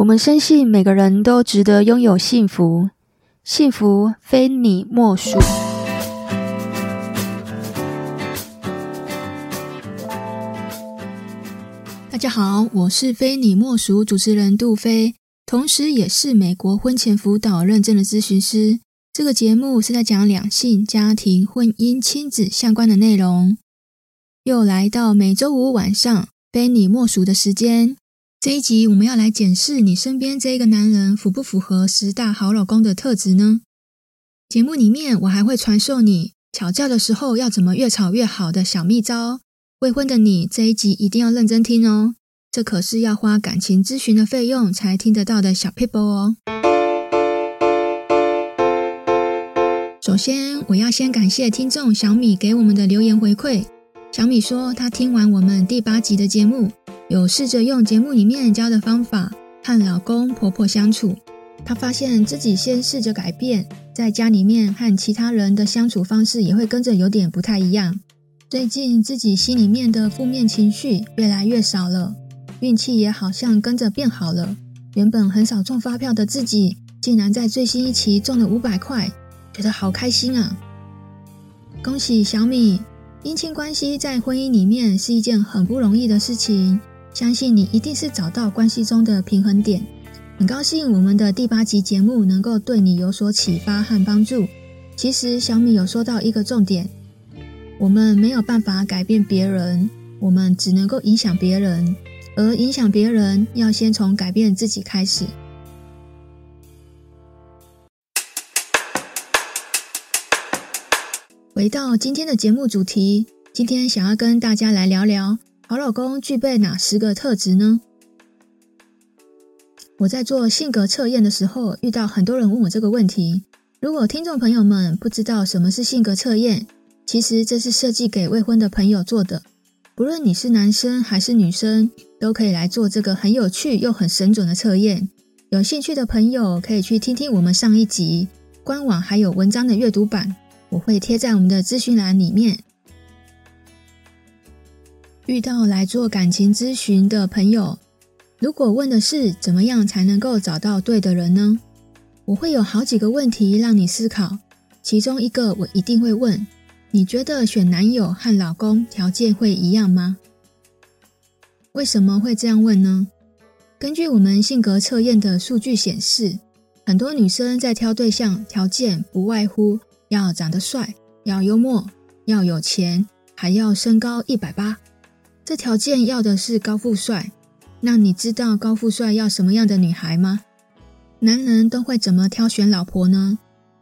我们深信每个人都值得拥有幸福，幸福非你莫属。大家好，我是非你莫属主持人杜飞，同时也是美国婚前辅导认证的咨询师。这个节目是在讲两性、家庭、婚姻、亲子相关的内容。又来到每周五晚上非你莫属的时间。这一集我们要来检视你身边这一个男人符不符合十大好老公的特质呢？节目里面我还会传授你吵架的时候要怎么越吵越好的小秘招。未婚的你这一集一定要认真听哦，这可是要花感情咨询的费用才听得到的小撇步哦。首先，我要先感谢听众小米给我们的留言回馈。小米说，他听完我们第八集的节目。有试着用节目里面教的方法和老公婆婆相处，她发现自己先试着改变，在家里面和其他人的相处方式也会跟着有点不太一样。最近自己心里面的负面情绪越来越少了，运气也好像跟着变好了。原本很少中发票的自己，竟然在最新一期中了五百块，觉得好开心啊！恭喜小米，姻亲关系在婚姻里面是一件很不容易的事情。相信你一定是找到关系中的平衡点。很高兴我们的第八集节目能够对你有所启发和帮助。其实小米有说到一个重点：我们没有办法改变别人，我们只能够影响别人，而影响别人要先从改变自己开始。回到今天的节目主题，今天想要跟大家来聊聊。好老公具备哪十个特质呢？我在做性格测验的时候，遇到很多人问我这个问题。如果听众朋友们不知道什么是性格测验，其实这是设计给未婚的朋友做的。不论你是男生还是女生，都可以来做这个很有趣又很神准的测验。有兴趣的朋友可以去听听我们上一集官网还有文章的阅读版，我会贴在我们的资讯栏里面。遇到来做感情咨询的朋友，如果问的是怎么样才能够找到对的人呢？我会有好几个问题让你思考。其中一个我一定会问：你觉得选男友和老公条件会一样吗？为什么会这样问呢？根据我们性格测验的数据显示，很多女生在挑对象条件不外乎要长得帅、要幽默、要有钱，还要身高一百八。这条件要的是高富帅，那你知道高富帅要什么样的女孩吗？男人都会怎么挑选老婆呢？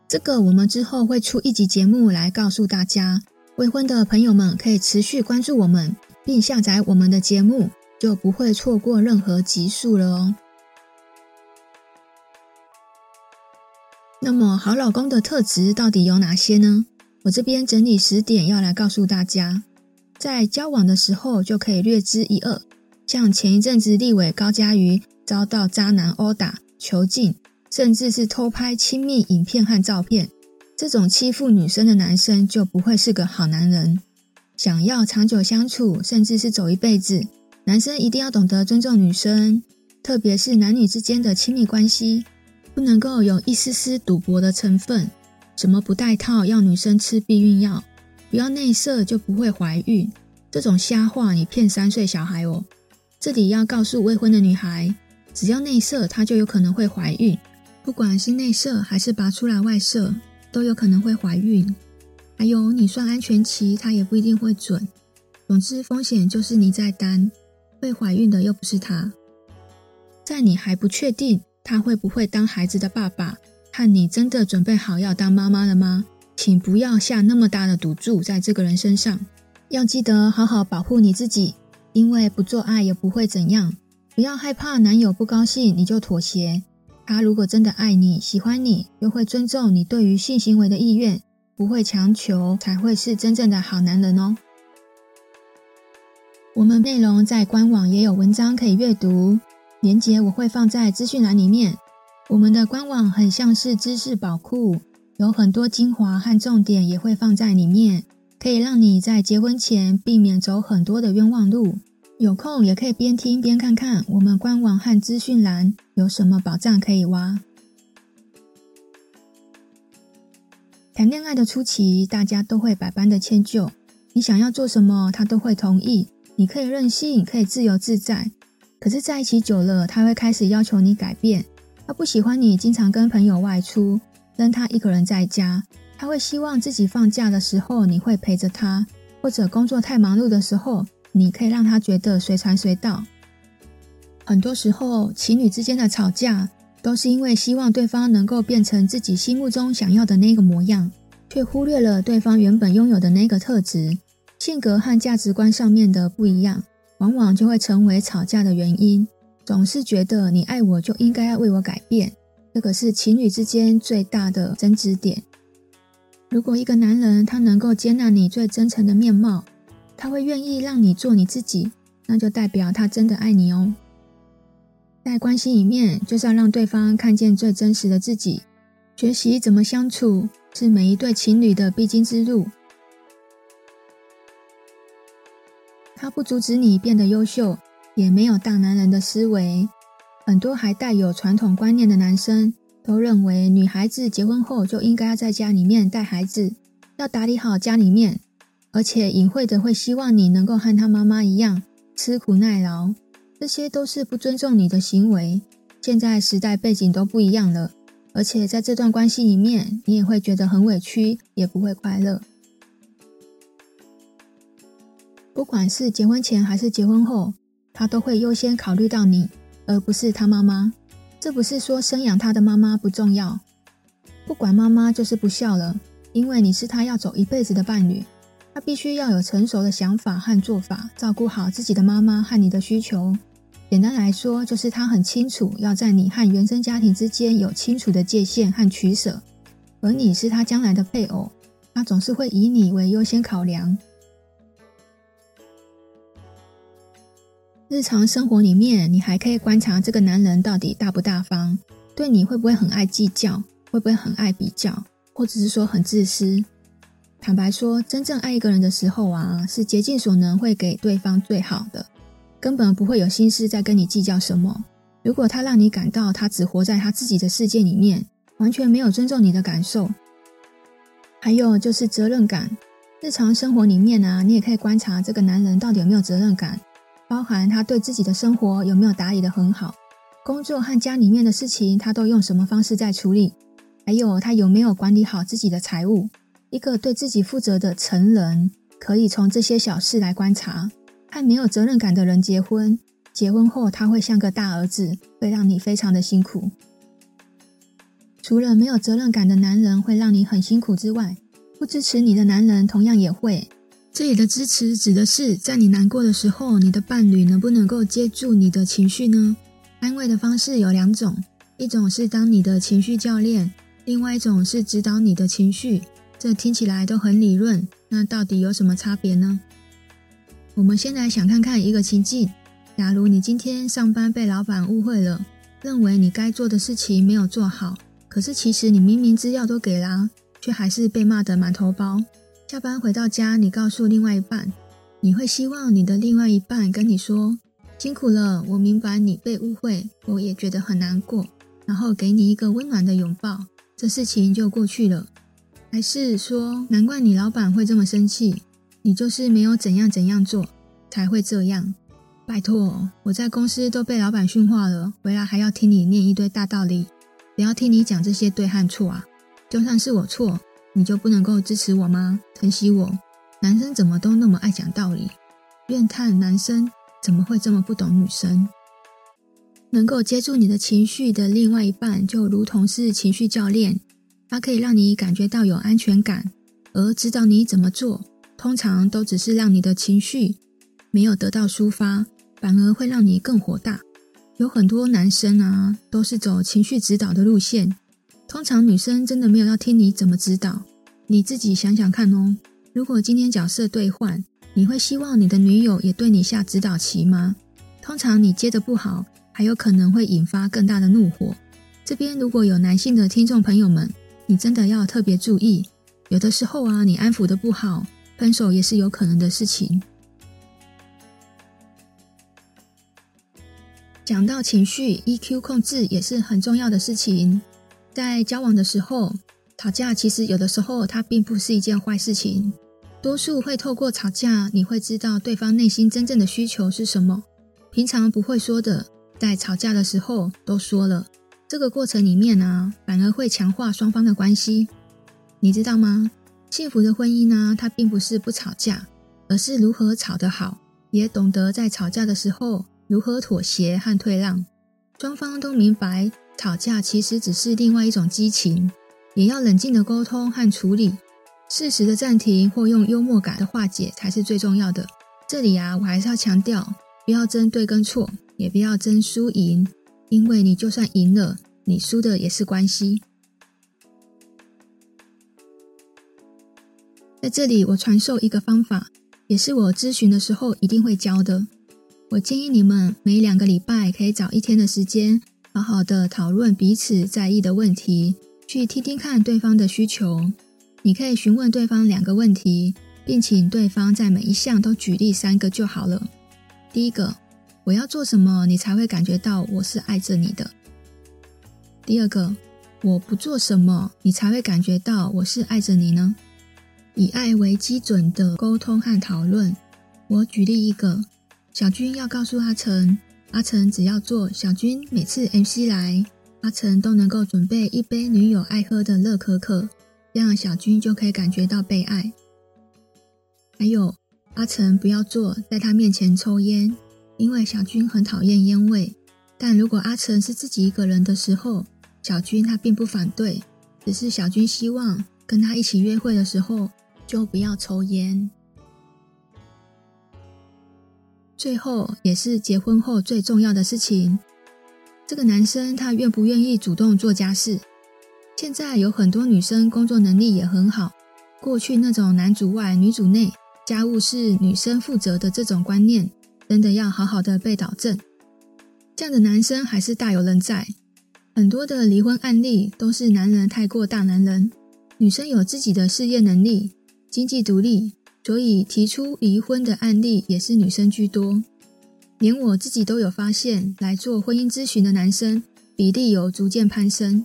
这个我们之后会出一集节目来告诉大家。未婚的朋友们可以持续关注我们，并下载我们的节目，就不会错过任何集数了哦。那么好老公的特质到底有哪些呢？我这边整理十点要来告诉大家。在交往的时候就可以略知一二，像前一阵子立委高嘉瑜遭到渣男殴打、囚禁，甚至是偷拍亲密影片和照片，这种欺负女生的男生就不会是个好男人。想要长久相处，甚至是走一辈子，男生一定要懂得尊重女生，特别是男女之间的亲密关系，不能够有一丝丝赌博的成分，什么不戴套要女生吃避孕药。不要内射就不会怀孕，这种瞎话你骗三岁小孩哦。这里要告诉未婚的女孩，只要内射，她就有可能会怀孕。不管是内射还是拔出来外射，都有可能会怀孕。还有你算安全期，她也不一定会准。总之风险就是你在担，会怀孕的又不是她。在你还不确定他会不会当孩子的爸爸，和你真的准备好要当妈妈了吗？请不要下那么大的赌注在这个人身上，要记得好好保护你自己，因为不做爱也不会怎样。不要害怕男友不高兴你就妥协，他如果真的爱你、喜欢你，又会尊重你对于性行为的意愿，不会强求，才会是真正的好男人哦。我们内容在官网也有文章可以阅读，连结我会放在资讯栏里面。我们的官网很像是知识宝库。有很多精华和重点也会放在里面，可以让你在结婚前避免走很多的冤枉路。有空也可以边听边看看我们官网和资讯栏有什么宝藏可以挖。谈恋爱的初期，大家都会百般的迁就，你想要做什么，他都会同意。你可以任性，可以自由自在。可是在一起久了，他会开始要求你改变。他不喜欢你经常跟朋友外出，跟他一个人在家。他会希望自己放假的时候，你会陪着他，或者工作太忙碌的时候，你可以让他觉得随传随到。很多时候，情侣之间的吵架，都是因为希望对方能够变成自己心目中想要的那个模样，却忽略了对方原本拥有的那个特质，性格和价值观上面的不一样，往往就会成为吵架的原因。总是觉得你爱我就应该要为我改变，这个是情侣之间最大的争执点。如果一个男人他能够接纳你最真诚的面貌，他会愿意让你做你自己，那就代表他真的爱你哦。在关系里面，就是要让对方看见最真实的自己。学习怎么相处，是每一对情侣的必经之路。他不阻止你变得优秀，也没有大男人的思维。很多还带有传统观念的男生都认为，女孩子结婚后就应该要在家里面带孩子，要打理好家里面，而且隐晦的会希望你能够和他妈妈一样吃苦耐劳。这些都是不尊重你的行为。现在时代背景都不一样了，而且在这段关系里面，你也会觉得很委屈，也不会快乐。不管是结婚前还是结婚后，他都会优先考虑到你，而不是他妈妈。这不是说生养他的妈妈不重要，不管妈妈就是不孝了，因为你是他要走一辈子的伴侣。他必须要有成熟的想法和做法，照顾好自己的妈妈和你的需求。简单来说，就是他很清楚要在你和原生家庭之间有清楚的界限和取舍，而你是他将来的配偶，他总是会以你为优先考量。日常生活里面，你还可以观察这个男人到底大不大方，对你会不会很爱计较，会不会很爱比较，或者是说很自私。坦白说，真正爱一个人的时候啊，是竭尽所能会给对方最好的。根本不会有心思在跟你计较什么。如果他让你感到他只活在他自己的世界里面，完全没有尊重你的感受。还有就是责任感，日常生活里面啊，你也可以观察这个男人到底有没有责任感，包含他对自己的生活有没有打理得很好，工作和家里面的事情他都用什么方式在处理，还有他有没有管理好自己的财务。一个对自己负责的成人，可以从这些小事来观察。和没有责任感的人结婚，结婚后他会像个大儿子，会让你非常的辛苦。除了没有责任感的男人会让你很辛苦之外，不支持你的男人同样也会。这里的支持指的是，在你难过的时候，你的伴侣能不能够接住你的情绪呢？安慰的方式有两种，一种是当你的情绪教练，另外一种是指导你的情绪。这听起来都很理论，那到底有什么差别呢？我们先来想看看一个情境：假如你今天上班被老板误会了，认为你该做的事情没有做好，可是其实你明明资料都给了，却还是被骂得满头包。下班回到家，你告诉另外一半，你会希望你的另外一半跟你说：“辛苦了，我明白你被误会，我也觉得很难过。”然后给你一个温暖的拥抱，这事情就过去了。还是说，难怪你老板会这么生气。你就是没有怎样怎样做，才会这样。拜托，我在公司都被老板训话了，回来还要听你念一堆大道理，不要听你讲这些对和错啊。就算是我错，你就不能够支持我吗？疼惜我？男生怎么都那么爱讲道理？怨叹男生怎么会这么不懂女生？能够接住你的情绪的另外一半，就如同是情绪教练，他可以让你感觉到有安全感，而指导你怎么做。通常都只是让你的情绪没有得到抒发，反而会让你更火大。有很多男生啊，都是走情绪指导的路线。通常女生真的没有要听你怎么指导，你自己想想看哦。如果今天角色兑换，你会希望你的女友也对你下指导棋吗？通常你接得不好，还有可能会引发更大的怒火。这边如果有男性的听众朋友们，你真的要特别注意，有的时候啊，你安抚得不好。分手也是有可能的事情。讲到情绪，EQ 控制也是很重要的事情。在交往的时候，吵架其实有的时候它并不是一件坏事情。多数会透过吵架，你会知道对方内心真正的需求是什么。平常不会说的，在吵架的时候都说了。这个过程里面呢、反而会强化双方的关系。你知道吗？幸福的婚姻呢，它并不是不吵架，而是如何吵得好，也懂得在吵架的时候如何妥协和退让。双方都明白。吵架其实只是另外一种激情，也要冷静的沟通和处理，适时的暂停或用幽默感的化解才是最重要的。这里啊，我还是要强调，不要争对跟错，也不要争输赢，因为你就算赢了，你输的也是关系。在这里，我传授一个方法，也是我咨询的时候一定会教的。我建议你们每两个礼拜可以找一天的时间。好好的讨论彼此在意的问题，去听听看对方的需求。你可以询问对方两个问题，并请对方在每一项都举例三个就好了。第一个，我要做什么你才会感觉到我是爱着你的？第二个，我不做什么你才会感觉到我是爱着你呢？以爱为基准的沟通和讨论。我举例一个，小军要告诉阿成。阿成只要做小军每次 MC 来，阿成都能够准备一杯女友爱喝的乐可可，这样小军就可以感觉到被爱。还有，阿成不要做在他面前抽烟，因为小军很讨厌烟味。但如果阿成是自己一个人的时候，小军他并不反对，只是小军希望跟他一起约会的时候就不要抽烟。最后也是结婚后最重要的事情，这个男生他愿不愿意主动做家事？现在有很多女生工作能力也很好，过去那种男主外女主内，家务是女生负责的这种观念，真的要好好的被导正。这样的男生还是大有人在，很多的离婚案例都是男人太过大男人，女生有自己的事业能力，经济独立。所以提出离婚的案例也是女生居多，连我自己都有发现，来做婚姻咨询的男生比例有逐渐攀升。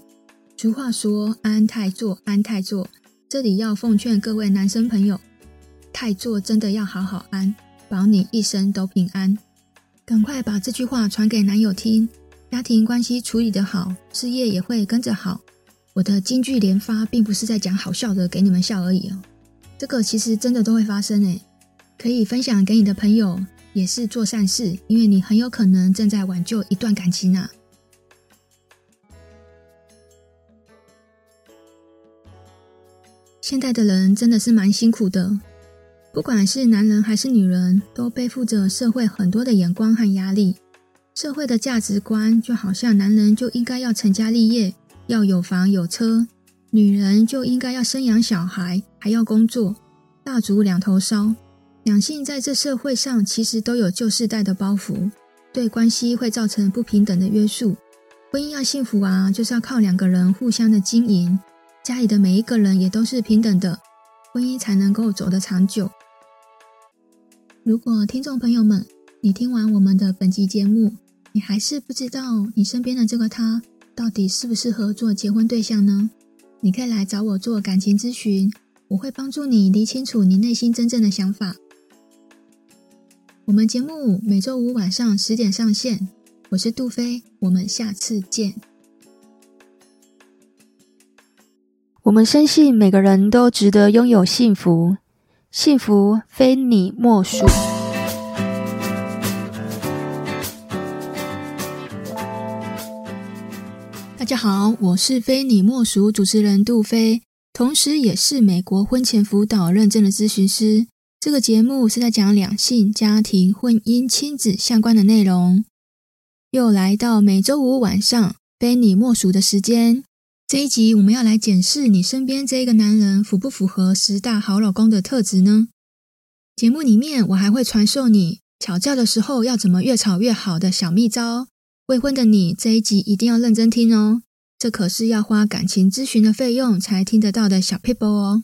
俗话说“安太座，安太座”，这里要奉劝各位男生朋友，太座真的要好好安，保你一生都平安。赶快把这句话传给男友听，家庭关系处理得好，事业也会跟着好。我的金句连发，并不是在讲好笑的给你们笑而已哦。这个其实真的都会发生诶，可以分享给你的朋友，也是做善事，因为你很有可能正在挽救一段感情啊。现在的人真的是蛮辛苦的，不管是男人还是女人，都背负着社会很多的眼光和压力。社会的价值观就好像男人就应该要成家立业，要有房有车。女人就应该要生养小孩，还要工作，蜡烛两头烧。两性在这社会上其实都有旧世代的包袱，对关系会造成不平等的约束。婚姻要幸福啊，就是要靠两个人互相的经营，家里的每一个人也都是平等的，婚姻才能够走得长久。如果听众朋友们，你听完我们的本集节目，你还是不知道你身边的这个他到底适不适合做结婚对象呢？你可以来找我做感情咨询，我会帮助你理清楚你内心真正的想法。我们节目每周五晚上十点上线，我是杜飞，我们下次见。我们深信每个人都值得拥有幸福，幸福非你莫属。大家好，我是非你莫属主持人杜菲，同时也是美国婚前辅导认证的咨询师。这个节目是在讲两性、家庭、婚姻、亲子相关的内容。又来到每周五晚上非你莫属的时间，这一集我们要来检视你身边这一个男人符不符合十大好老公的特质呢？节目里面我还会传授你吵架的时候要怎么越吵越好的小秘招。未婚的你，这一集一定要认真听哦，这可是要花感情咨询的费用才听得到的小撇步哦。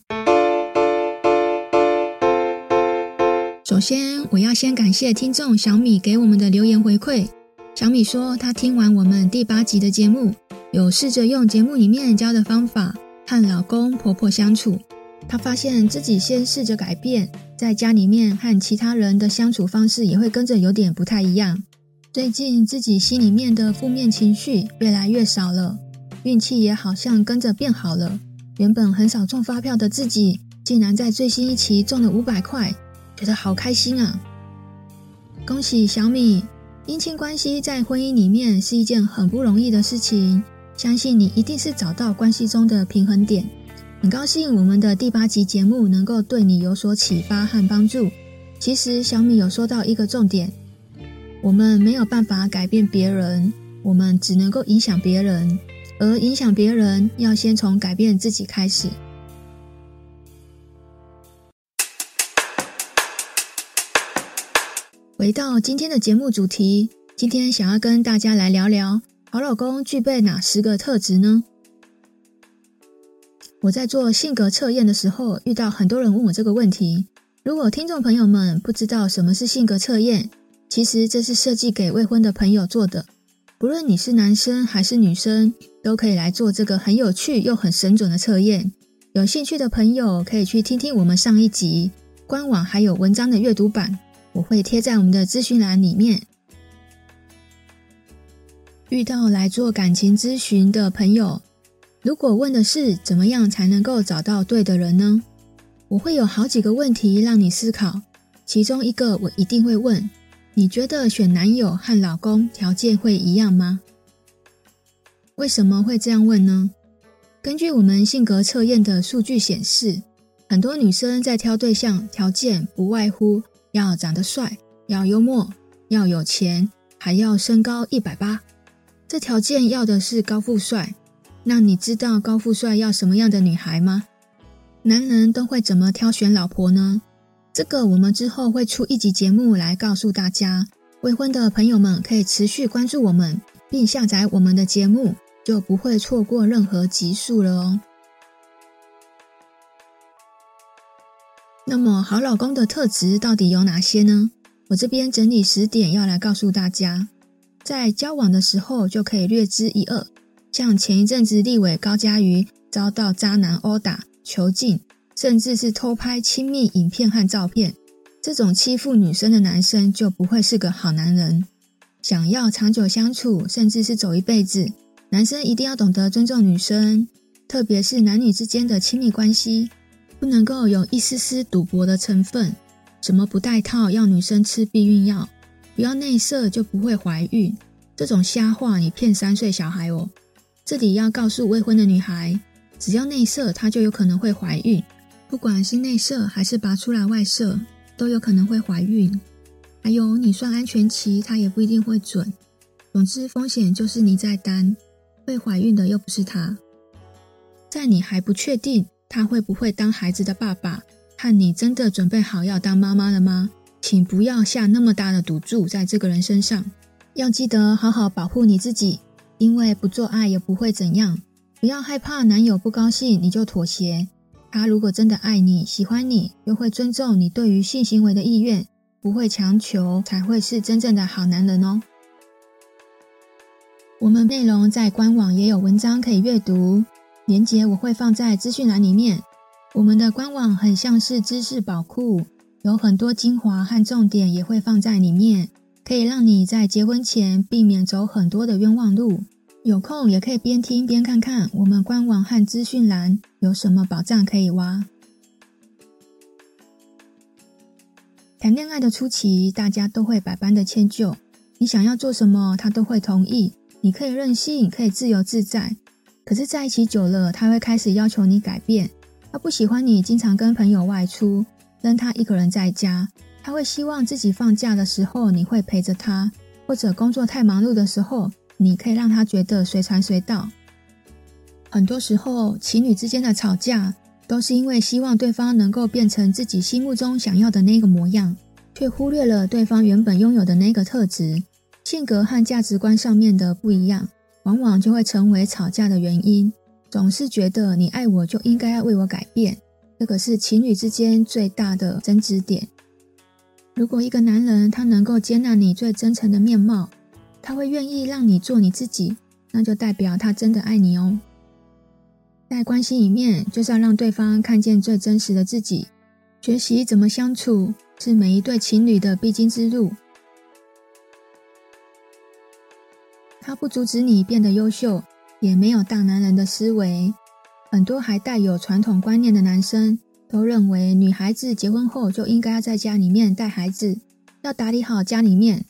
首先，我要先感谢听众小米给我们的留言回馈，小米说，她听完我们第八集的节目，有试着用节目里面教的方法和老公婆婆相处。她发现自己先试着改变，在家里面和其他人的相处方式也会跟着有点不太一样。最近自己心里面的负面情绪越来越少了，运气也好像跟着变好了。原本很少中发票的自己，竟然在最新一期中了五百块，觉得好开心啊！恭喜小米！姻亲关系在婚姻里面是一件很不容易的事情，相信你一定是找到关系中的平衡点。很高兴我们的第八集节目能够对你有所启发和帮助。其实小米有说到一个重点，我们没有办法改变别人，我们只能够影响别人，而影响别人要先从改变自己开始。回到今天的节目主题，今天想要跟大家来聊聊好老公具备哪十个特质呢？我在做性格测验的时候，遇到很多人问我这个问题。如果听众朋友们不知道什么是性格测验，其实这是设计给未婚的朋友做的。不论你是男生还是女生，都可以来做这个很有趣又很神准的测验。有兴趣的朋友可以去听听我们上一集官网还有文章的阅读版。我会贴在我们的资讯栏里面。遇到来做感情咨询的朋友，如果问的是怎么样才能够找到对的人呢？我会有好几个问题让你思考。其中一个我一定会问：你觉得选男友和老公条件会一样吗？为什么会这样问呢？根据我们性格测验的数据显示，很多女生在挑对象条件不外乎。要长得帅，要幽默，要有钱，还要身高一百八。这条件要的是高富帅。那你知道高富帅要什么样的女孩吗？男人都会怎么挑选老婆呢？这个我们之后会出一集节目来告诉大家。未婚的朋友们可以持续关注我们，并下载我们的节目，就不会错过任何集数了哦。那么，好老公的特质到底有哪些呢？我这边整理十点要来告诉大家，在交往的时候就可以略知一二。像前一阵子立委高嘉瑜遭到渣男殴打、囚禁，甚至是偷拍亲密影片和照片，这种欺负女生的男生就不会是个好男人。想要长久相处，甚至是走一辈子，男生一定要懂得尊重女生，特别是男女之间的亲密关系。不能够有一丝丝赌博的成分，什么不戴套要女生吃避孕药，不要内射就不会怀孕，这种瞎话你骗三岁小孩哦。这里要告诉未婚的女孩，只要内射，她就有可能会怀孕，不管是内射还是拔出来外射，都有可能会怀孕。还有你算安全期，它也不一定会准。总之风险就是你在担，会怀孕的又不是她，在你还不确定。他会不会当孩子的爸爸？和你真的准备好要当妈妈了吗？请不要下那么大的赌注在这个人身上。要记得好好保护你自己，因为不做爱也不会怎样。不要害怕男友不高兴你就妥协。他如果真的爱你、喜欢你，又会尊重你对于性行为的意愿，不会强求，才会是真正的好男人哦。我们内容在官网也有文章可以阅读。连结我会放在资讯栏里面。我们的官网很像是知识宝库，有很多精华和重点也会放在里面，可以让你在结婚前避免走很多的冤枉路。有空也可以边听边看看我们官网和资讯栏有什么宝藏可以挖。谈恋爱的初期，大家都会百般的迁就，你想要做什么，他都会同意。你可以任性，可以自由自在。可是在一起久了，他会开始要求你改变。他不喜欢你经常跟朋友外出，扔他一个人在家。他会希望自己放假的时候你会陪着他，或者工作太忙碌的时候，你可以让他觉得随传随到。很多时候，情侣之间的吵架都是因为希望对方能够变成自己心目中想要的那个模样，却忽略了对方原本拥有的那个特质、性格和价值观上面的不一样。往往就会成为吵架的原因。总是觉得你爱我就应该要为我改变，这个是情侣之间最大的争执点。如果一个男人他能够接纳你最真诚的面貌，他会愿意让你做你自己，那就代表他真的爱你哦。在关系里面，就是要让对方看见最真实的自己。学习怎么相处，是每一对情侣的必经之路。他不阻止你变得优秀，也没有大男人的思维。很多还带有传统观念的男生都认为，女孩子结婚后就应该要在家里面带孩子，要打理好家里面，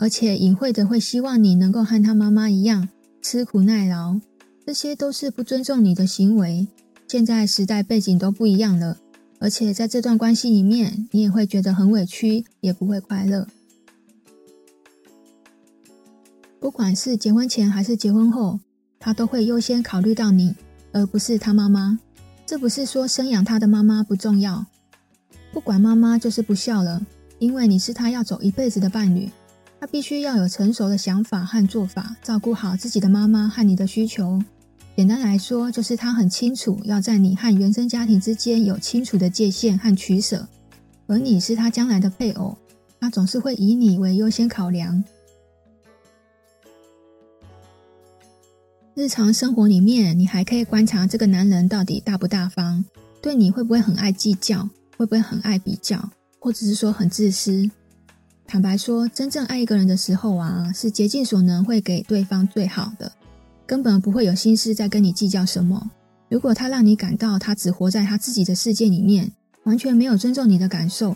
而且隐晦的会希望你能够和他妈妈一样吃苦耐劳。这些都是不尊重你的行为。现在时代背景都不一样了，而且在这段关系里面，你也会觉得很委屈，也不会快乐。不管是结婚前还是结婚后，他都会优先考虑到你，而不是他妈妈。这不是说生养他的妈妈不重要，不管妈妈就是不孝了，因为你是他要走一辈子的伴侣，他必须要有成熟的想法和做法，照顾好自己的妈妈和你的需求。简单来说，就是他很清楚要在你和原生家庭之间有清楚的界限和取舍，而你是他将来的配偶，他总是会以你为优先考量。日常生活里面，你还可以观察这个男人到底大不大方，对你会不会很爱计较，会不会很爱比较，或者是说很自私。坦白说，真正爱一个人的时候啊，是竭尽所能会给对方最好的。根本不会有心思在跟你计较什么。如果他让你感到他只活在他自己的世界里面，完全没有尊重你的感受。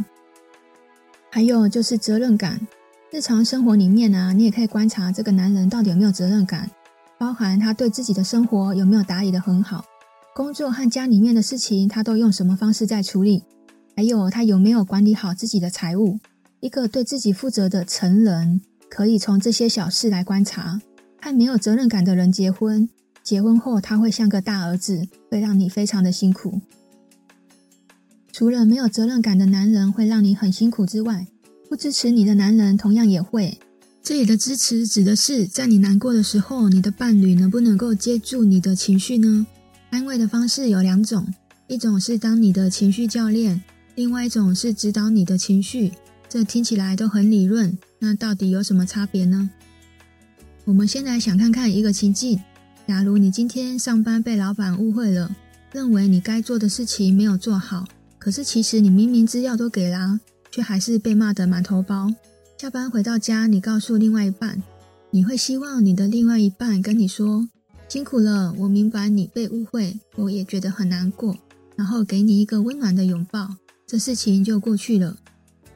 还有就是责任感，日常生活里面啊，你也可以观察这个男人到底有没有责任感，包含他对自己的生活有没有打理得很好，工作和家里面的事情他都用什么方式在处理，还有他有没有管理好自己的财务。一个对自己负责的成人，可以从这些小事来观察。和没有责任感的人结婚，结婚后他会像个大儿子，会让你非常的辛苦。除了没有责任感的男人会让你很辛苦之外，不支持你的男人同样也会。这里的支持指的是，在你难过的时候，你的伴侣能不能够接住你的情绪呢？安慰的方式有两种，一种是当你的情绪教练，另外一种是指导你的情绪。这听起来都很理论，那到底有什么差别呢？我们先来想看看一个情境：假如你今天上班被老板误会了，认为你该做的事情没有做好，可是其实你明明资料都给了，却还是被骂得满头包。下班回到家，你告诉另外一半，你会希望你的另外一半跟你说：“辛苦了，我明白你被误会，我也觉得很难过。”然后给你一个温暖的拥抱，这事情就过去了。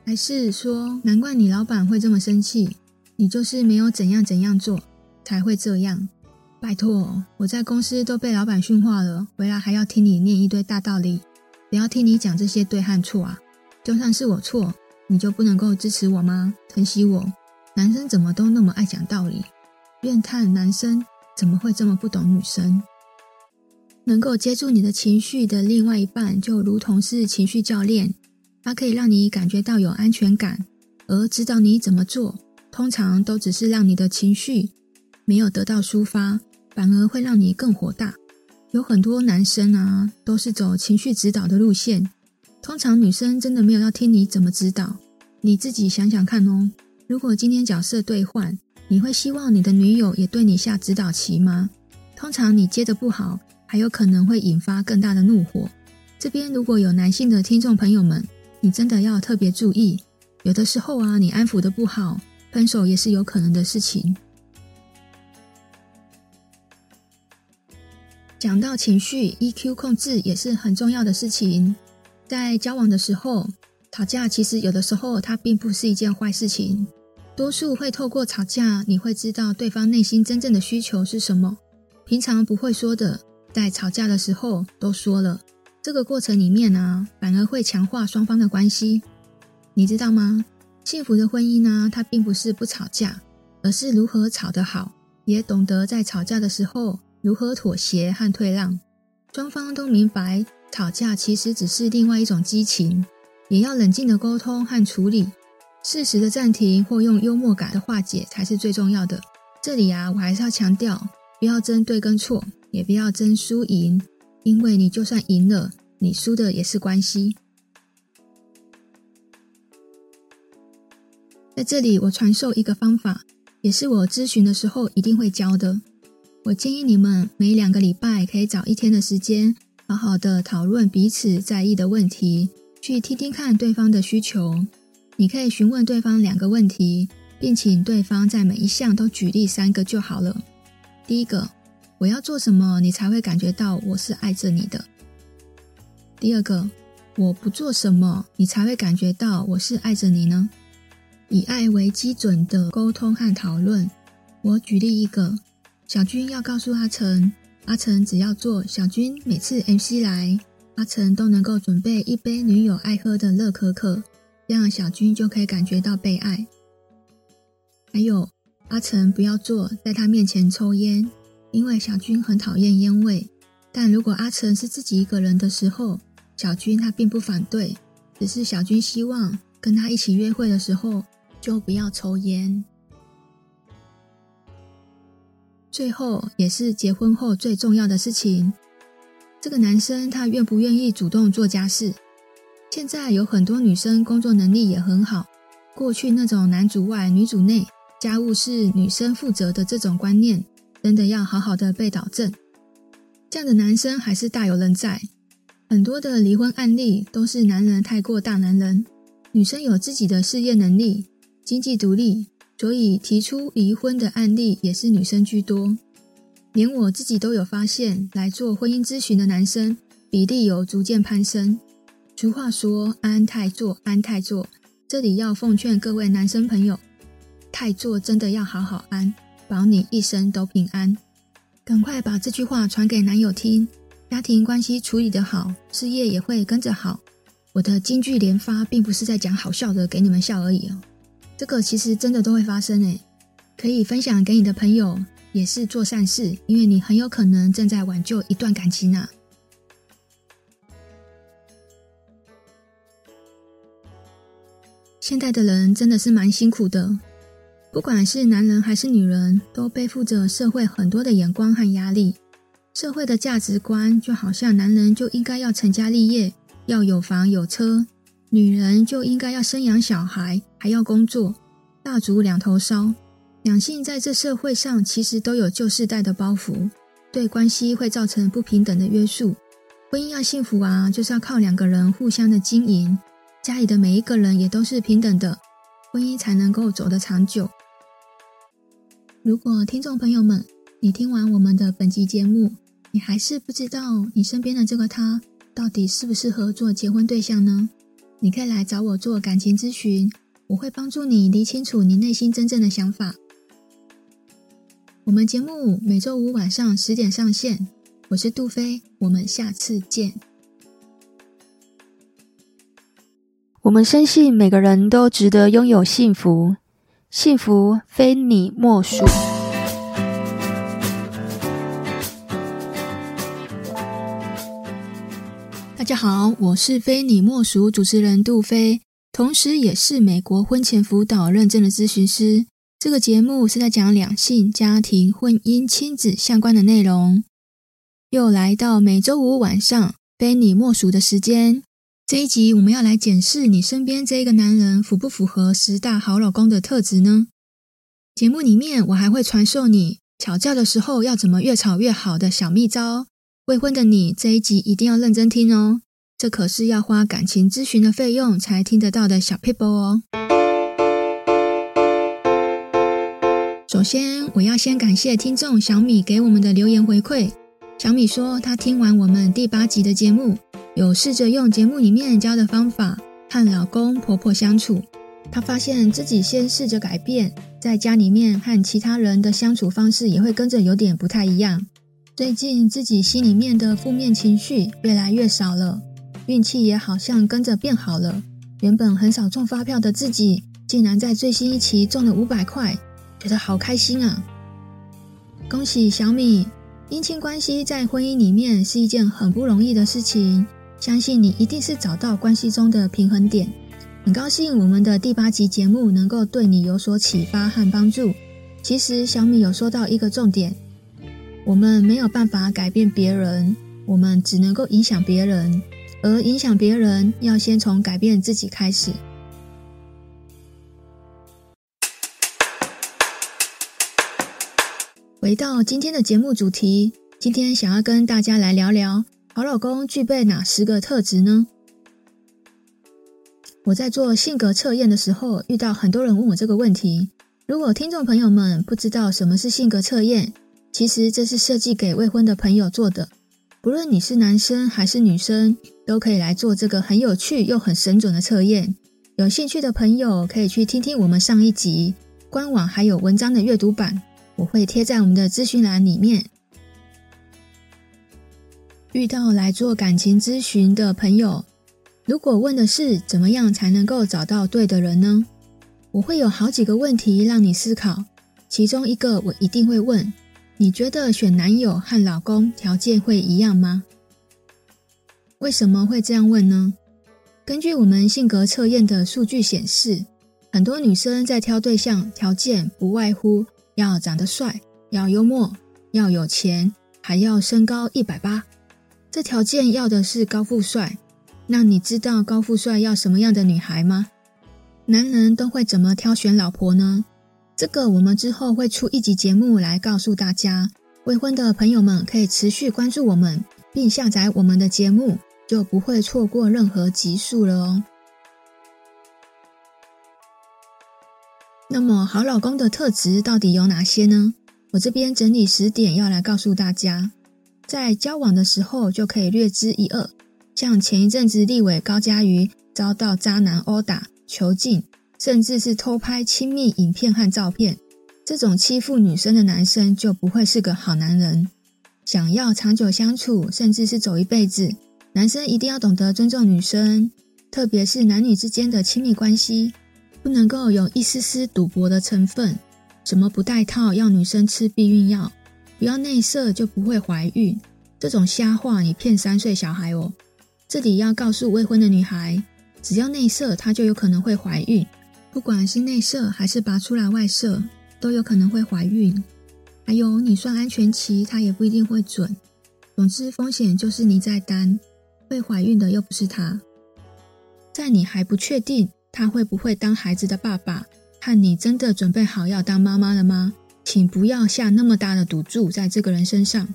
还是说，难怪你老板会这么生气？你就是没有怎样怎样做才会这样。拜托，我在公司都被老板训话了，回来还要听你念一堆大道理，不要听你讲这些对和错啊！就算是我错，你就不能够支持我吗？疼惜我？男生怎么都那么爱讲道理？怨叹男生怎么会这么不懂女生？能够接住你的情绪的另外一半，就如同是情绪教练，他可以让你感觉到有安全感，而指导你怎么做。通常都只是让你的情绪没有得到抒发，反而会让你更火大。有很多男生啊，都是走情绪指导的路线。通常女生真的没有要听你怎么指导，你自己想想看哦。如果今天角色兑换，你会希望你的女友也对你下指导棋吗？通常你接得不好，还有可能会引发更大的怒火。这边如果有男性的听众朋友们，你真的要特别注意，有的时候啊，你安抚得不好。分手也是有可能的事情。讲到情绪，EQ 控制也是很重要的事情。在交往的时候，吵架其实有的时候它并不是一件坏事情。多数会透过吵架，你会知道对方内心真正的需求是什么。平常不会说的，在吵架的时候都说了。这个过程里面呢，反而会强化双方的关系。你知道吗？幸福的婚姻呢，它并不是不吵架，而是如何吵得好，也懂得在吵架的时候如何妥协和退让。双方都明白，吵架其实只是另外一种激情，也要冷静的沟通和处理，适时的暂停或用幽默感的化解才是最重要的。这里啊，我还是要强调，不要争对跟错，也不要争输赢，因为你就算赢了，你输的也是关系。在这里，我传授一个方法，也是我咨询的时候一定会教的。我建议你们每两个礼拜可以找一天的时间，好好的讨论彼此在意的问题，去听听看对方的需求。你可以询问对方两个问题，并请对方在每一项都举例三个就好了。第一个，我要做什么，你才会感觉到我是爱着你的？第二个，我不做什么，你才会感觉到我是爱着你呢？以爱为基准的沟通和讨论。我举例一个。小军要告诉阿成，阿成只要做小军每次 MC 来，阿成都能够准备一杯女友爱喝的热可可，这样小军就可以感觉到被爱。还有，阿成不要做在他面前抽烟，因为小军很讨厌烟味。但如果阿成是自己一个人的时候，小军他并不反对，只是小军希望跟他一起约会的时候就不要抽烟。最后也是结婚后最重要的事情，这个男生他愿不愿意主动做家事？现在有很多女生工作能力也很好，过去那种男主外女主内，家务是女生负责的这种观念，真的要好好的被导正。这样的男生还是大有人在，很多的离婚案例都是男人太过大男人，女生有自己的事业能力，经济独立。所以提出离婚的案例也是女生居多，连我自己都有发现，来做婚姻咨询的男生比例有逐渐攀升。俗话说“安太座，安太座”，这里要奉劝各位男生朋友，太座真的要好好安，保你一生都平安。赶快把这句话传给男友听，家庭关系处理得好，事业也会跟着好。我的金句连发，并不是在讲好笑的给你们笑而已哦。这个其实真的都会发生诶，可以分享给你的朋友，也是做善事，因为你很有可能正在挽救一段感情啊。现在的人真的是蛮辛苦的，不管是男人还是女人，都背负着社会很多的眼光和压力。社会的价值观就好像男人就应该要成家立业，要有房有车。女人就应该要生养小孩，还要工作，蜡烛两头烧。两性在这社会上其实都有旧世代的包袱，对关系会造成不平等的约束。婚姻要幸福啊，就是要靠两个人互相的经营，家里的每一个人也都是平等的，婚姻才能够走得长久。如果听众朋友们，你听完我们的本集节目，你还是不知道你身边的这个他到底适不适合做结婚对象呢？你可以来找我做感情咨询，我会帮助你理清楚你内心真正的想法。我们节目每周五晚上十点上线，我是杜菲，我们下次见。我们深信每个人都值得拥有幸福，幸福非你莫属。大家好，我是非你莫属主持人杜菲，同时也是美国婚前辅导认证的咨询师。这个节目是在讲两性、家庭、婚姻、亲子相关的内容。又来到每周五晚上非你莫属的时间，这一集我们要来检视你身边这一个男人符不符合十大好老公的特质呢？节目里面我还会传授你吵架的时候要怎么越吵越好的小秘招。未婚的你，这一集一定要认真听哦，这可是要花感情咨询的费用才听得到的小撇步哦。首先，我要先感谢听众小米给我们的留言回馈。小米说，她听完我们第八集的节目，有试着用节目里面教的方法和老公婆婆相处，她发现自己先试着改变，在家里面和其他人的相处方式也会跟着有点不太一样。最近自己心里面的负面情绪越来越少了，运气也好像跟着变好了。原本很少中发票的自己，竟然在最新一期中了五百块，觉得好开心啊！恭喜小米！姻亲关系在婚姻里面是一件很不容易的事情，相信你一定是找到关系中的平衡点。很高兴我们的第八集节目能够对你有所启发和帮助。其实小米有说到一个重点。我们没有办法改变别人，我们只能够影响别人，而影响别人要先从改变自己开始。回到今天的节目主题，今天想要跟大家来聊聊好老公具备哪十个特质呢？我在做性格测验的时候，遇到很多人问我这个问题。如果听众朋友们不知道什么是性格测验，其实这是设计给未婚的朋友做的。不论你是男生还是女生，都可以来做这个很有趣又很神准的测验。有兴趣的朋友可以去听听我们上一集官网还有文章的阅读版，我会贴在我们的资讯栏里面。遇到来做感情咨询的朋友，如果问的是怎么样才能够找到对的人呢？我会有好几个问题让你思考，其中一个我一定会问：你觉得选男友和老公条件会一样吗？为什么会这样问呢？根据我们性格测验的数据显示，很多女生在挑对象条件不外乎要长得帅、要幽默、要有钱，还要身高一百八。这条件要的是高富帅。那你知道高富帅要什么样的女孩吗？男人都会怎么挑选老婆呢？这个我们之后会出一集节目来告诉大家。未婚的朋友们可以持续关注我们，并下载我们的节目，就不会错过任何集数了哦。那么好老公的特质到底有哪些呢？我这边整理十点要来告诉大家，在交往的时候就可以略知一二。像前一阵子立委高嘉瑜遭到渣男殴打、囚禁，甚至是偷拍亲密影片和照片，这种欺负女生的男生就不会是个好男人。想要长久相处，甚至是走一辈子，男生一定要懂得尊重女生，特别是男女之间的亲密关系，不能够有一丝丝赌博的成分。什么不戴套要女生吃避孕药，不要内射就不会怀孕，这种瞎话你骗三岁小孩哦。这里要告诉未婚的女孩，只要内射，她就有可能会怀孕。不管是内射还是拔出来外射，都有可能会怀孕。还有，你算安全期，它也不一定会准。总之，风险就是你在担，会怀孕的又不是她。在你还不确定他会不会当孩子的爸爸，和你真的准备好要当妈妈了吗？请不要下那么大的赌注在这个人身上。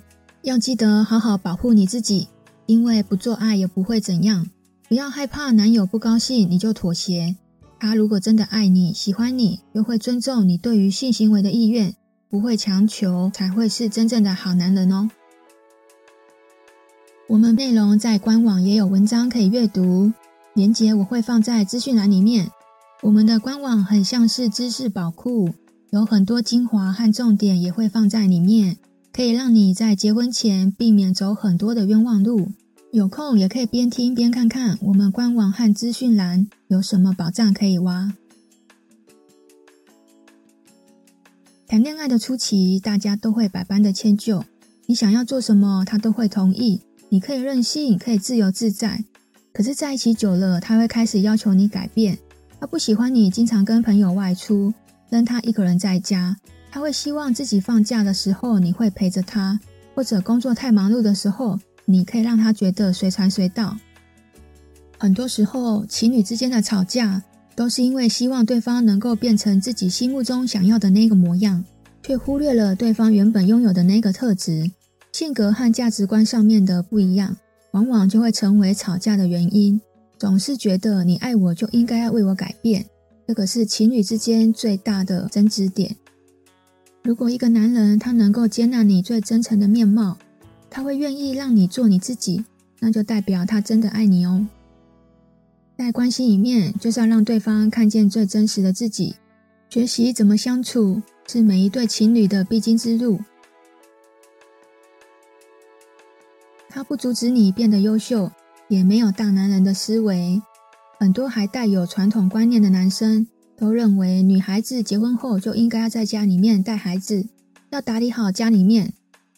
要记得好好保护你自己。因为不做爱也不会怎样，不要害怕男友不高兴你就妥协。他如果真的爱你、喜欢你，又会尊重你对于性行为的意愿，不会强求，才会是真正的好男人哦。我们内容在官网也有文章可以阅读，连结我会放在资讯栏里面。我们的官网很像是知识宝库，有很多精华和重点也会放在里面。可以让你在结婚前避免走很多的冤枉路。有空也可以边听边看看我们官网和资讯栏有什么宝藏可以挖。谈恋爱的初期，大家都会百般的迁就，你想要做什么，他都会同意。你可以任性，可以自由自在。可是在一起久了，他会开始要求你改变。他不喜欢你经常跟朋友外出，扔他一个人在家。他会希望自己放假的时候你会陪着他，或者工作太忙碌的时候，你可以让他觉得随传随到。很多时候，情侣之间的吵架都是因为希望对方能够变成自己心目中想要的那个模样，却忽略了对方原本拥有的那个特质。性格和价值观上面的不一样，往往就会成为吵架的原因。总是觉得你爱我就应该要为我改变，这个是情侣之间最大的争执点。如果一个男人他能够接纳你最真诚的面貌，他会愿意让你做你自己，那就代表他真的爱你哦。在关系里面，就是要让对方看见最真实的自己。学习怎么相处，是每一对情侣的必经之路。他不阻止你变得优秀，也没有大男人的思维。很多还带有传统观念的男生，都认为女孩子结婚后就应该要在家里面带孩子，要打理好家里面，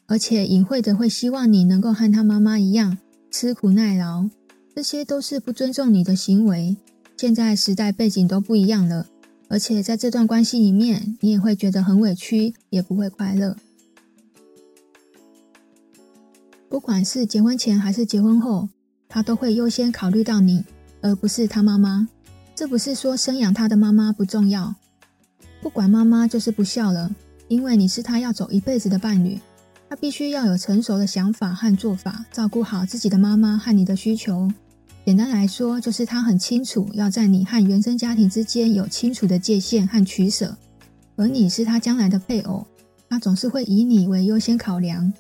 而且隐晦的会希望你能够和他妈妈一样吃苦耐劳，这些都是不尊重你的行为。现在时代背景都不一样了，而且在这段关系里面，你也会觉得很委屈，也不会快乐。不管是结婚前还是结婚后，他都会优先考虑到你，而不是他妈妈。这不是说生养他的妈妈不重要，不管妈妈就是不孝了。因为你是他要走一辈子的伴侣，必须要有成熟的想法和做法，照顾好自己的妈妈和你的需求。简单来说，就是他很清楚要在你和原生家庭之间有清楚的界限和取舍，而你是他将来的配偶，他总是会以你为优先考量。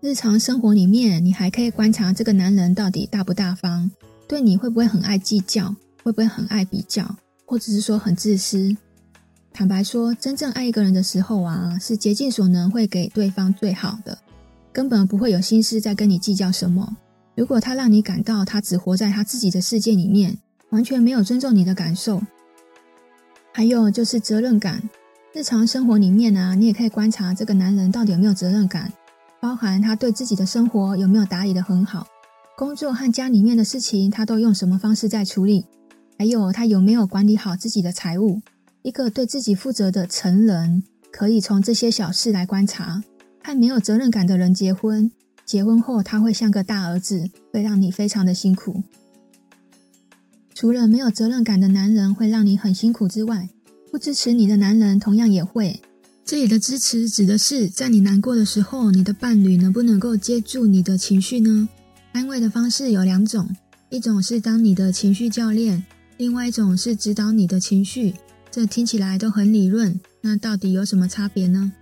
日常生活里面，你还可以观察这个男人到底大不大方，对你会不会很爱计较，会不会很爱比较。或者是说很自私。坦白说，真正爱一个人的时候啊，是竭尽所能会给对方最好的，根本不会有心思在跟你计较什么。如果他让你感到他只活在他自己的世界里面，完全没有尊重你的感受。还有就是责任感，日常生活里面啊，你也可以观察这个男人到底有没有责任感，包含他对自己的生活有没有打理得很好，工作和家里面的事情他都用什么方式在处理。还有他有没有管理好自己的财务？一个对自己负责的成人，可以从这些小事来观察。和没有责任感的人结婚，结婚后他会像个大儿子，会让你非常的辛苦。除了没有责任感的男人会让你很辛苦之外，不支持你的男人同样也会。这里的支持指的是，在你难过的时候，你的伴侣能不能够接住你的情绪呢？安慰的方式有两种，一种是当你的情绪教练。另外一种是指导你的情绪，这听起来都很理论，那到底有什么差别呢？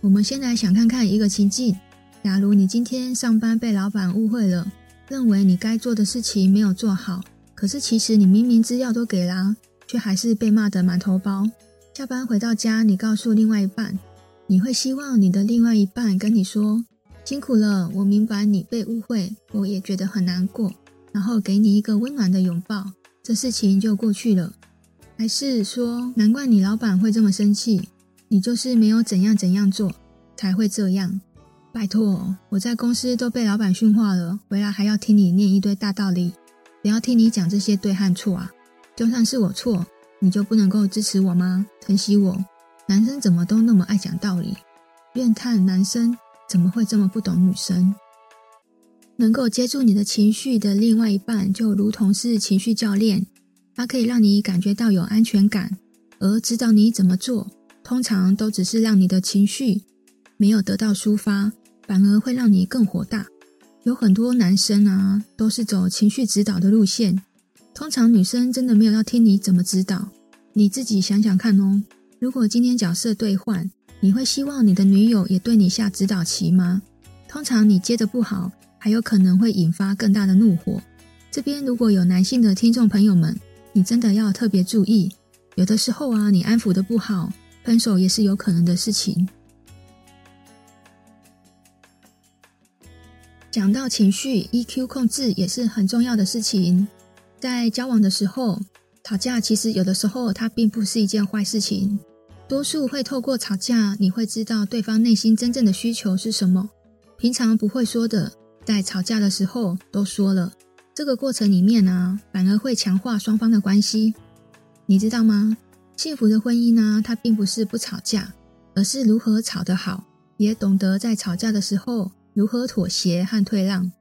我们先来想看看一个情境：假如你今天上班被老板误会了，认为你该做的事情没有做好，可是其实你明明资料都给了，却还是被骂得满头包。下班回到家，你告诉另外一半，你会希望你的另外一半跟你说：“辛苦了，我明白你被误会，我也觉得很难过。”然后给你一个温暖的拥抱。这事情就过去了，还是说，难怪你老板会这么生气，你就是没有怎样怎样做才会这样？拜托，我在公司都被老板训话了，回来还要听你念一堆大道理，不要听你讲这些对和错啊！就算是我错，你就不能够支持我吗？疼惜我？男生怎么都那么爱讲道理？怨叹男生怎么会这么不懂女生？能够接住你的情绪的另外一半，就如同是情绪教练，他可以让你感觉到有安全感，而指导你怎么做，通常都只是让你的情绪没有得到抒发，反而会让你更火大。有很多男生啊，都是走情绪指导的路线，通常女生真的没有要听你怎么指导，你自己想想看哦。如果今天角色对换，你会希望你的女友也对你下指导棋吗？通常你接的不好。还有可能会引发更大的怒火。这边如果有男性的听众朋友们，你真的要特别注意，有的时候啊，你安抚的不好，分手也是有可能的事情。讲到情绪，EQ 控制也是很重要的事情。在交往的时候，吵架其实有的时候它并不是一件坏事情。多数会透过吵架，你会知道对方内心真正的需求是什么，平常不会说的。在吵架的时候都说了，这个过程里面呢、反而会强化双方的关系，你知道吗？幸福的婚姻呢，它并不是不吵架，而是如何吵得好，也懂得在吵架的时候如何妥协和退让，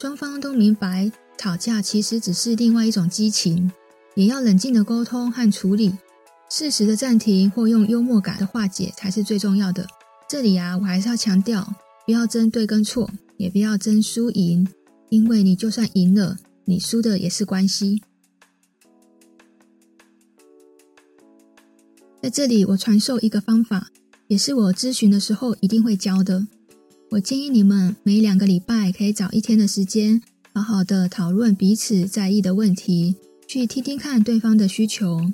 双方都明白吵架其实只是另外一种激情，也要冷静的沟通和处理，适时的暂停或用幽默感的化解才是最重要的。这里啊，我还是要强调，不要争对跟错。也不要争输赢，因为你就算赢了，你输的也是关系。在这里，我传授一个方法，也是我咨询的时候一定会教的。我建议你们每两个礼拜可以找一天的时间，好好的讨论彼此在意的问题，去听听看对方的需求。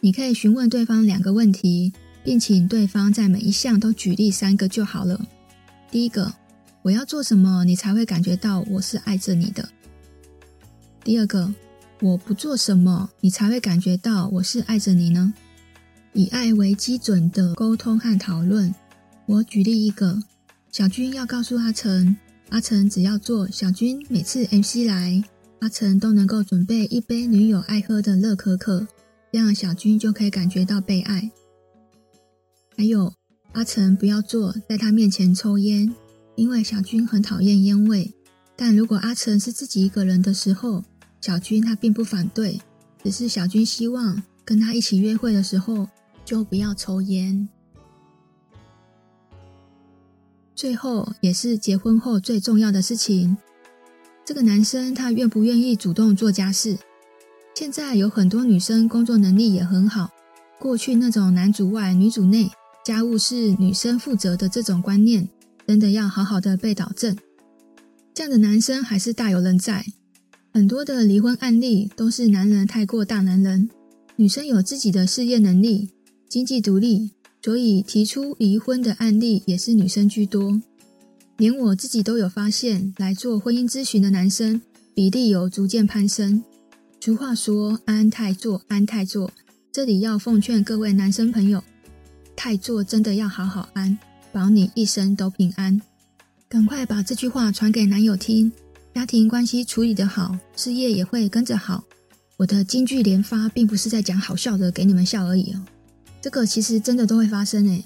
你可以询问对方两个问题，并请对方在每一项都举例三个就好了。第一个。我要做什么，你才会感觉到我是爱着你的？第二个，我不做什么，你才会感觉到我是爱着你呢？以爱为基准的沟通和讨论。我举例一个，小军要告诉阿成，阿成只要做小军每次 MC 来，阿成都能够准备一杯女友爱喝的热可可，这样小军就可以感觉到被爱。还有，阿成不要做在他面前抽烟。因为小军很讨厌烟味，但如果阿成是自己一个人的时候，小军他并不反对，只是小军希望跟他一起约会的时候就不要抽烟。最后，也是结婚后最重要的事情，这个男生他愿不愿意主动做家事？现在有很多女生工作能力也很好，过去那种男主外女主内，家务是女生负责的这种观念，真的要好好的被导正。这样的男生还是大有人在。很多的离婚案例都是男人太过大男人，女生有自己的事业能力、经济独立，所以提出离婚的案例也是女生居多。连我自己都有发现，来做婚姻咨询的男生比例有逐渐攀升。俗话说“安太座，安太座”，这里要奉劝各位男生朋友，太座真的要好好安，保你一生都平安。赶快把这句话传给男友听。家庭关系处理得好，事业也会跟着好。我的金句连发，并不是在讲好笑的给你们笑而已哦。这个其实真的都会发生诶，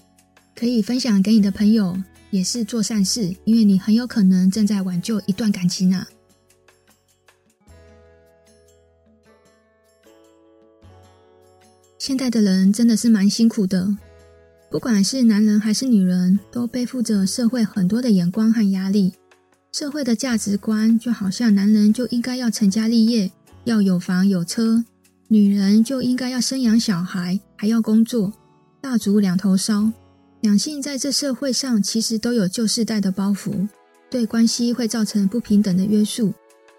可以分享给你的朋友，也是做善事，因为你很有可能正在挽救一段感情啊。现在的人真的是蛮辛苦的，不管是男人还是女人，都背负着社会很多的眼光和压力。社会的价值观就好像男人就应该要成家立业，要有房有车；女人就应该要生养小孩，还要工作，蜡烛两头烧。两性在这社会上其实都有旧世代的包袱，对关系会造成不平等的约束。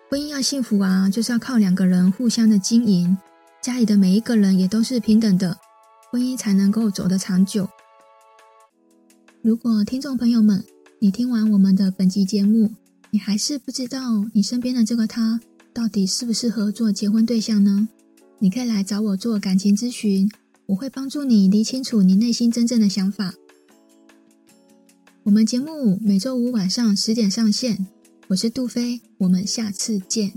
婚姻要幸福啊，就是要靠两个人互相的经营，家里的每一个人也都是平等的，婚姻才能够走得长久。如果听众朋友们，你听完我们的本集节目，你还是不知道你身边的这个他到底适不适合做结婚对象呢？你可以来找我做感情咨询，我会帮助你理清楚你内心真正的想法。我们节目每周五晚上十点上线，我是杜飞，我们下次见。